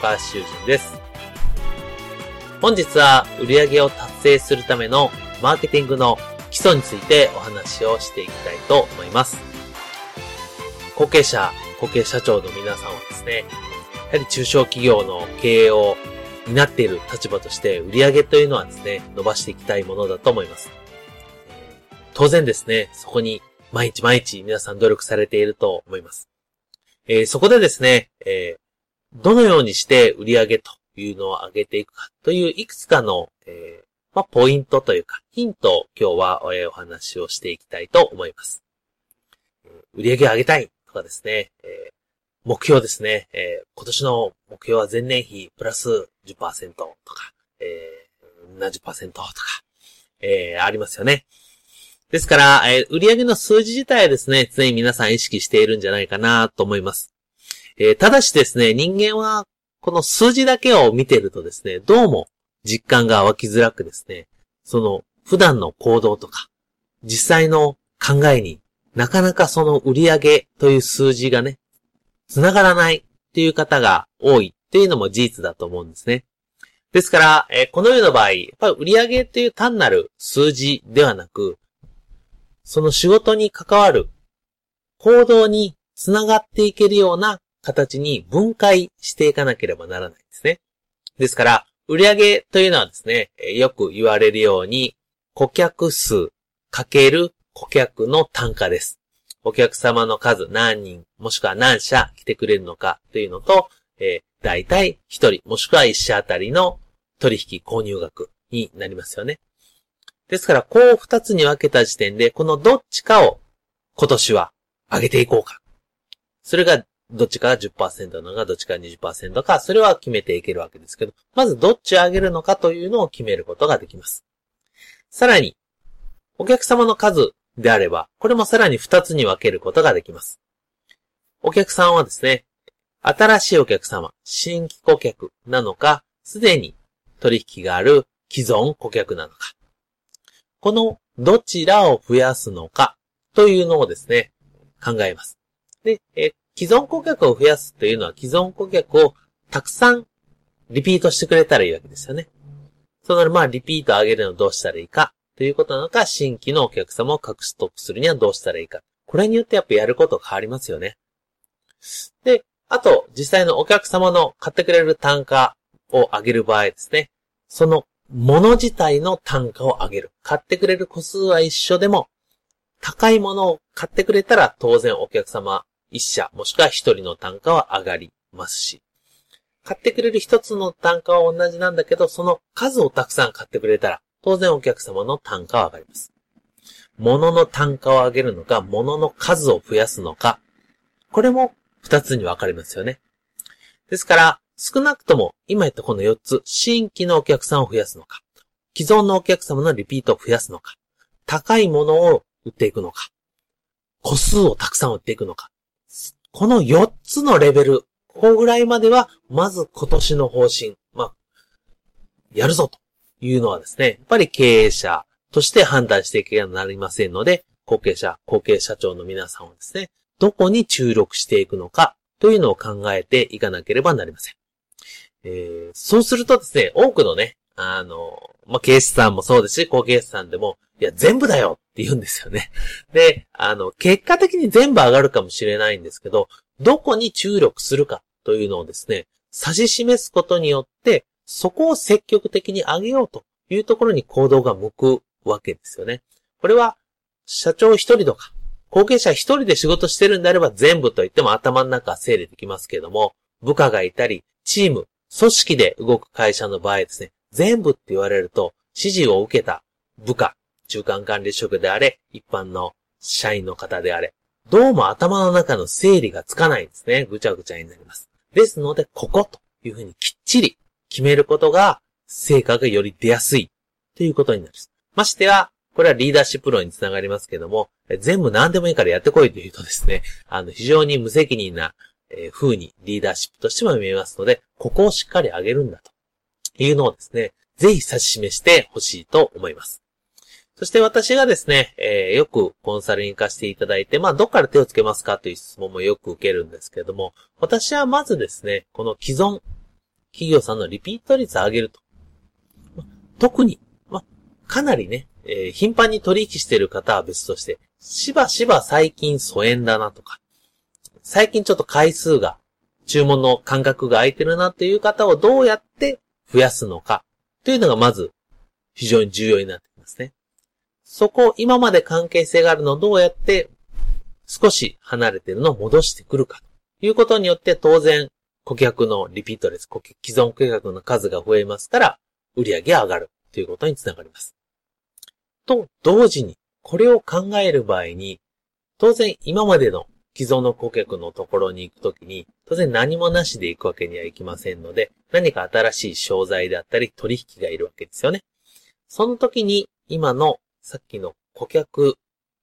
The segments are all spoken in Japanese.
高橋修人です。本日は売上を達成するためのマーケティングの基礎についてお話をしていきたいと思います。後継者、後継社長の皆さんはですね、やはり中小企業の経営を担っている立場として売上というのはですね、伸ばしていきたいものだと思います。当然ですね、そこに毎日毎日皆さん努力されていると思います。えー、そこでですね、えー、どのようにして売り上げというのを上げていくかといういくつかの、えー、まあ、ポイントというか、ヒントを今日はお話をしていきたいと思います。売り上を上げたいとかですね、え目標ですね、え今年の目標は前年比プラス10%とか、えー、70%とか、えー、ありますよね。ですから、えー、売上の数字自体はですね、常に皆さん意識しているんじゃないかなと思います。えー、ただしですね、人間はこの数字だけを見てるとですね、どうも実感が湧きづらくですね、その普段の行動とか、実際の考えになかなかその売上という数字がね、繋がらないっていう方が多いっていうのも事実だと思うんですね。ですから、えー、このような場合、やっぱり売上っていう単なる数字ではなく、その仕事に関わる行動につながっていけるような形に分解していかなければならないんですね。ですから、売上というのはですね、よく言われるように、顧客数かける顧客の単価です。お客様の数何人、もしくは何社来てくれるのかというのと、えー、大体1人、もしくは1社あたりの取引購入額になりますよね。ですから、こう二つに分けた時点で、このどっちかを今年は上げていこうか。それがどっちか10%なのか、どっちか20%か、それは決めていけるわけですけど、まずどっち上げるのかというのを決めることができます。さらに、お客様の数であれば、これもさらに二つに分けることができます。お客さんはですね、新しいお客様、新規顧客なのか、すでに取引がある既存顧客なのか。このどちらを増やすのかというのをですね、考えます。で、え既存顧客を増やすというのは既存顧客をたくさんリピートしてくれたらいいわけですよね。そのまあリピート上げるのをどうしたらいいかということなのか、新規のお客様を獲得するにはどうしたらいいか。これによってやっぱやること変わりますよね。で、あと、実際のお客様の買ってくれる単価を上げる場合ですね。その物自体の単価を上げる。買ってくれる個数は一緒でも、高いものを買ってくれたら当然お客様一社もしくは一人の単価は上がりますし、買ってくれる一つの単価は同じなんだけど、その数をたくさん買ってくれたら、当然お客様の単価は上がります。物の単価を上げるのか、物の数を増やすのか、これも二つに分かれますよね。ですから、少なくとも、今言ったこの4つ、新規のお客さんを増やすのか、既存のお客様のリピートを増やすのか、高いものを売っていくのか、個数をたくさん売っていくのか、この4つのレベル、ここぐらいまでは、まず今年の方針、まあ、やるぞというのはですね、やっぱり経営者として判断していけばなりませんので、後継者、後継社長の皆さんはですね、どこに注力していくのかというのを考えていかなければなりません。えー、そうするとですね、多くのね、あの、まあ、警視さんもそうですし、高警視さんでも、いや、全部だよって言うんですよね。で、あの、結果的に全部上がるかもしれないんですけど、どこに注力するかというのをですね、指し示すことによって、そこを積極的に上げようというところに行動が向くわけですよね。これは、社長一人とか、後継者一人で仕事してるんであれば全部と言っても頭の中は整理できますけれども、部下がいたり、チーム、組織で動く会社の場合ですね、全部って言われると、指示を受けた部下、中間管理職であれ、一般の社員の方であれ、どうも頭の中の整理がつかないんですね。ぐちゃぐちゃになります。ですので、ここというふうにきっちり決めることが、成果がより出やすいということになる。ます。ましては、これはリーダーシップ論につながりますけども、全部何でもいいからやってこいというとですね、あの、非常に無責任な、え風にリーダーシップとしても見えますので、ここをしっかり上げるんだというのをですね、ぜひ指し示してほしいと思います。そして私がですね、えー、よくコンサルに行かせていただいて、まあ、どっから手をつけますかという質問もよく受けるんですけれども、私はまずですね、この既存企業さんのリピート率を上げると。特に、まあ、かなりね、えー、頻繁に取引している方は別として、しばしば最近疎遠だなとか、最近ちょっと回数が、注文の間隔が空いてるなっていう方をどうやって増やすのか、というのがまず、非常に重要になってきますね。そこ、今まで関係性があるのをどうやって少し離れてるのを戻してくるかということによって当然顧客のリピート率、既存顧客の数が増えますから、売上が上がるということにつながります。と、同時に、これを考える場合に、当然今までの既存の顧客のところに行くときに、当然何もなしで行くわけにはいきませんので、何か新しい商材であったり取引がいるわけですよね。その時に今のさっきの顧客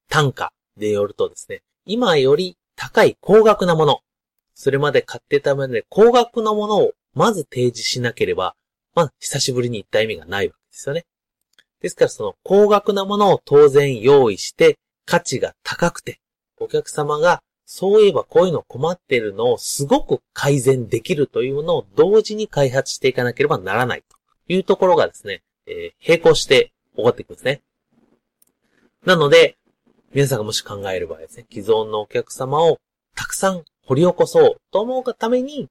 単価でよるとですね、今より高い高額なもの、それまで買ってたまで高額なものをまず提示しなければ、まあ、久しぶりに行った意味がないわけですよね。ですからその高額なものを当然用意して、価値が高くて、お客様がそういえばこういうの困っているのをすごく改善できるというものを同時に開発していかなければならないというところがですね、えー、並行して起こっていくんですね。なので、皆さんがもし考える場合ですね、既存のお客様をたくさん掘り起こそうと思うがために、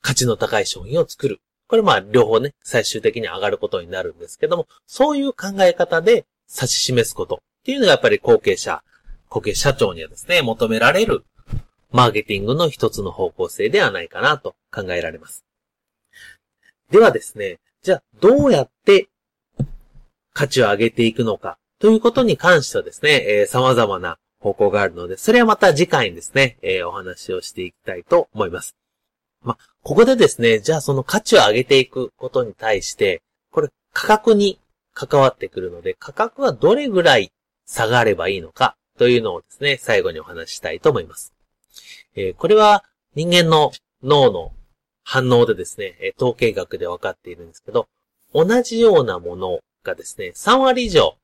価値の高い商品を作る。これまあ両方ね、最終的に上がることになるんですけども、そういう考え方で指し示すことっていうのがやっぱり後継者、後継社長にはですね、求められるマーケティングの一つの方向性ではないかなと考えられます。ではですね、じゃあどうやって価値を上げていくのかということに関してはですね、えー、様々な方向があるので、それはまた次回にですね、えー、お話をしていきたいと思います。まここでですね、じゃあその価値を上げていくことに対して、これ価格に関わってくるので、価格はどれぐらい下がればいいのかというのをですね、最後にお話したいと思います。えー、これは人間の脳の反応でですね、統計学で分かっているんですけど、同じようなものがですね、3割以上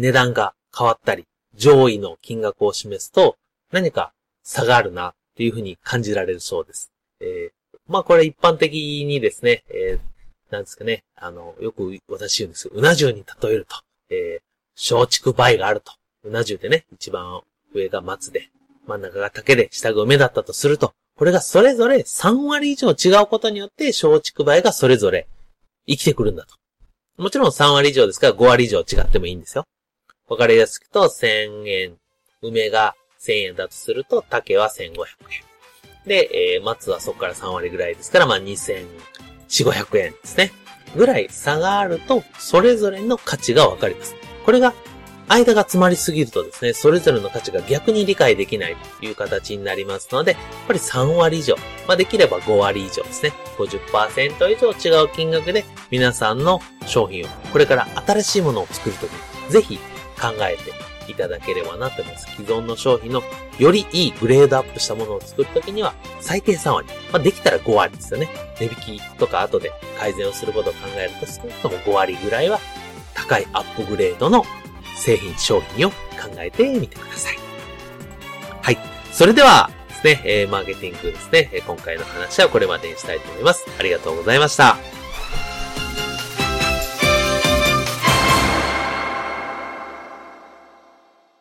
値段が変わったり、上位の金額を示すと、何か差があるなっていうふうに感じられるそうです。えー、まあこれ一般的にですね、えー、なんですかね、あの、よく私言うんですうな重に例えると、えー、松竹梅があると。うな重でね、一番上が松で、真ん中が竹で、下が梅だったとすると、これがそれぞれ3割以上違うことによって、松竹梅がそれぞれ生きてくるんだと。もちろん3割以上ですから5割以上違ってもいいんですよ。わかりやすくと1000円、梅が1000円だとすると、竹は1500円。で、えー、松はそこから3割ぐらいですから、まあ2400、500円ですね。ぐらい差があると、それぞれの価値がわかります。これが、間が詰まりすぎるとですね、それぞれの価値が逆に理解できないという形になりますので、やっぱり3割以上、まあできれば5割以上ですね。50%以上違う金額で皆さんの商品を、これから新しいものを作るときに、ぜひ考えていただければなと思います。既存の商品のよりいいグレードアップしたものを作るときには、最低3割。まあ、できたら5割ですよね。値引きとか後で改善をすることを考えると、少なくとも5割ぐらいは高いアップグレードの製品、商品を考えてみてください。はい。それではですね、えー、マーケティングですね、今回の話はこれまでにしたいと思います。ありがとうございました。